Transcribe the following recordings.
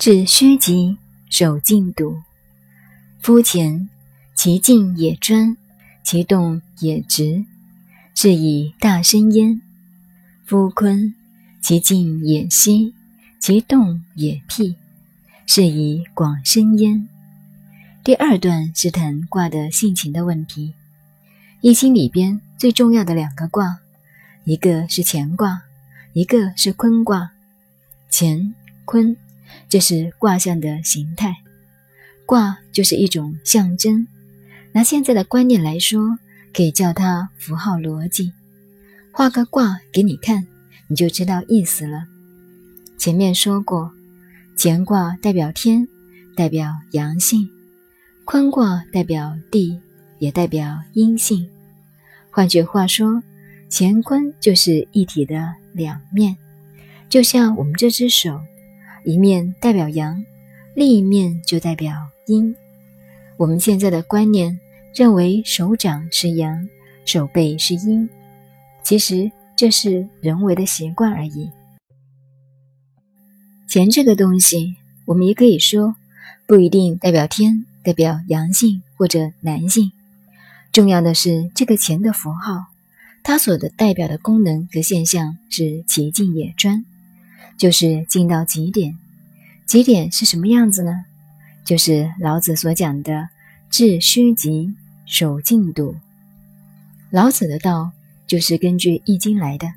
致虚极，守静笃。夫前，其静也专，其动也直，是以大生焉。夫坤，其静也息，其动也辟，是以广生焉。第二段是谈卦的性情的问题。易经里边最重要的两个卦，一个是乾卦，一个是坤卦。乾坤。这是卦象的形态，卦就是一种象征。拿现在的观念来说，可以叫它符号逻辑。画个卦给你看，你就知道意思了。前面说过，乾卦代表天，代表阳性；坤卦代表地，也代表阴性。换句话说，乾坤就是一体的两面，就像我们这只手。一面代表阳，另一面就代表阴。我们现在的观念认为手掌是阳，手背是阴，其实这是人为的习惯而已。钱这个东西，我们也可以说不一定代表天，代表阳性或者男性。重要的是这个钱的符号，它所的代表的功能和现象是奇境也专。就是静到极点，极点是什么样子呢？就是老子所讲的“致虚极，守静笃”。老子的道就是根据《易经》来的，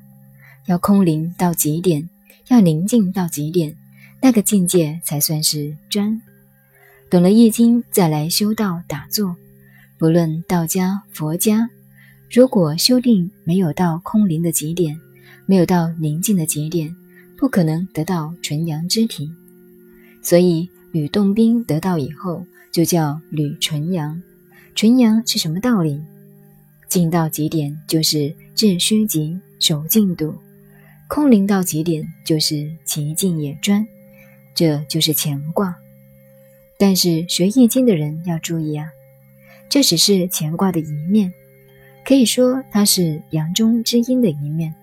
要空灵到极点，要宁静到极点，那个境界才算是专。懂了《易经》，再来修道打坐，不论道家、佛家，如果修定没有到空灵的极点，没有到宁静的极点。不可能得到纯阳之体，所以吕洞宾得到以后就叫吕纯阳。纯阳是什么道理？静到极点就是致虚极，守静笃；空灵到极点就是其静也专，这就是乾卦。但是学易经的人要注意啊，这只是乾卦的一面，可以说它是阳中之阴的一面。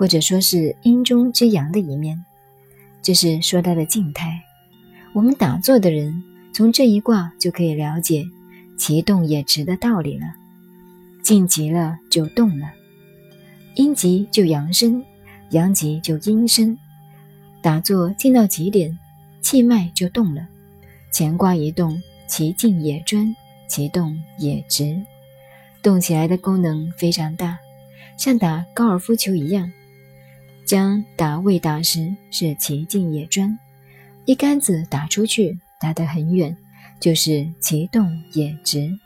或者说是阴中之阳的一面，这是说它的静态。我们打坐的人从这一卦就可以了解其动也直的道理了。静极了就动了，阴极就阳生，阳极就阴生。打坐静到极点，气脉就动了。乾卦一动，其静也专，其动也直，动起来的功能非常大，像打高尔夫球一样。将打未打时是其静也专，一杆子打出去打得很远，就是其动也直。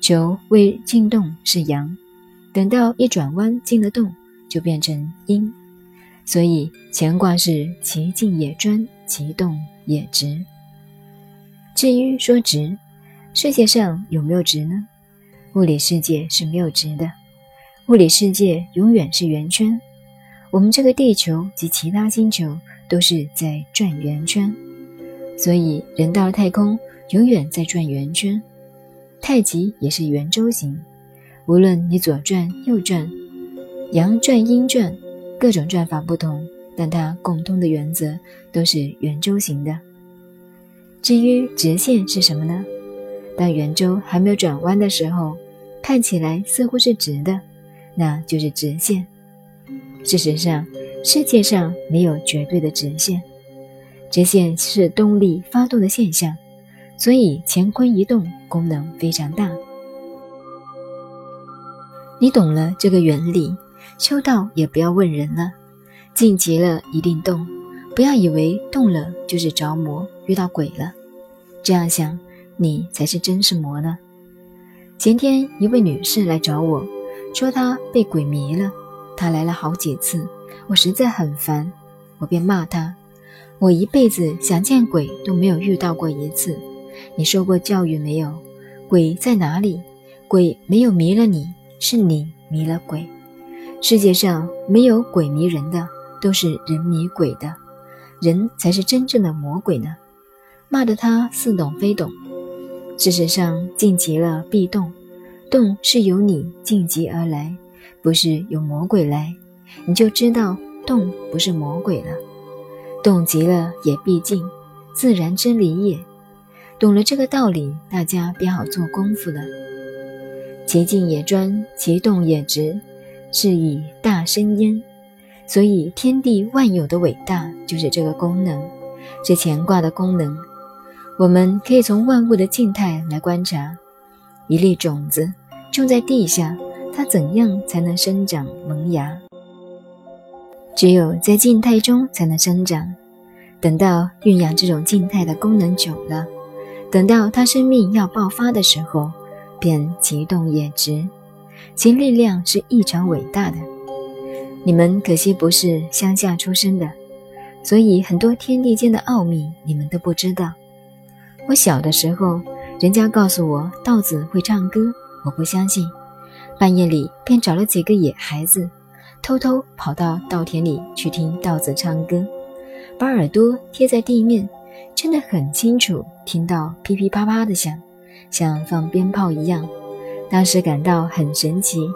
球未进动是阳，等到一转弯进了洞，就变成阴。所以乾卦是其静也专，其动也直。至于说直，世界上有没有直呢？物理世界是没有直的，物理世界永远是圆圈。我们这个地球及其他星球都是在转圆圈，所以人到了太空永远在转圆圈。太极也是圆周形，无论你左转右转，阳转阴转，各种转法不同，但它共通的原则都是圆周形的。至于直线是什么呢？当圆周还没有转弯的时候，看起来似乎是直的，那就是直线。事实上，世界上没有绝对的直线，直线是动力发动的现象，所以乾坤一动功能非常大。你懂了这个原理，修道也不要问人了，静极了一定动，不要以为动了就是着魔遇到鬼了，这样想你才是真是魔呢。前天一位女士来找我说她被鬼迷了。他来了好几次，我实在很烦，我便骂他：“我一辈子想见鬼都没有遇到过一次。你受过教育没有？鬼在哪里？鬼没有迷了你，是你迷了鬼。世界上没有鬼迷人的，都是人迷鬼的，人才是真正的魔鬼呢。”骂得他似懂非懂。事实上，静极了必动，动是由你静极而来。不是有魔鬼来，你就知道动不是魔鬼了。动极了也必静，自然真理也。懂了这个道理，大家便好做功夫了。其静也专，其动也直，是以大生焉。所以天地万有的伟大，就是这个功能，是乾卦的功能。我们可以从万物的静态来观察，一粒种子种在地下，它怎样才能生长萌芽？只有在静态中才能生长。等到蕴养这种静态的功能久了，等到它生命要爆发的时候，便其动也直，其力量是异常伟大的。你们可惜不是乡下出生的，所以很多天地间的奥秘你们都不知道。我小的时候，人家告诉我稻子会唱歌，我不相信，半夜里便找了几个野孩子。偷偷跑到稻田里去听稻子唱歌，把耳朵贴在地面，真的很清楚听到噼噼啪啪的响，像放鞭炮一样。当时感到很神奇，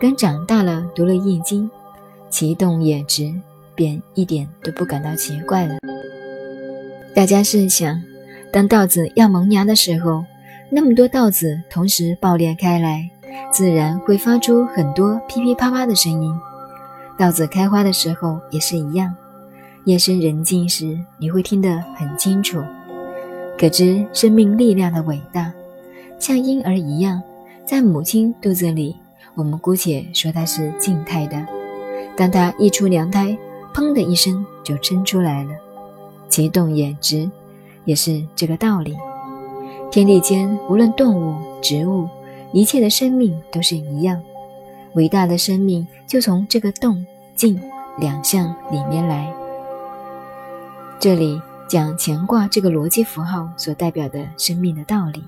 等长大了读了《易经》，其动也直，便一点都不感到奇怪了。大家试想，当稻子要萌芽的时候，那么多稻子同时爆裂开来，自然会发出很多噼噼啪啪的声音。稻子开花的时候也是一样，夜深人静时，你会听得很清楚，可知生命力量的伟大。像婴儿一样，在母亲肚子里，我们姑且说它是静态的。当它一出娘胎，砰的一声就生出来了，其动也直，也是这个道理。天地间无论动物、植物，一切的生命都是一样。伟大的生命就从这个动静两项里面来。这里讲乾卦这个逻辑符号所代表的生命的道理。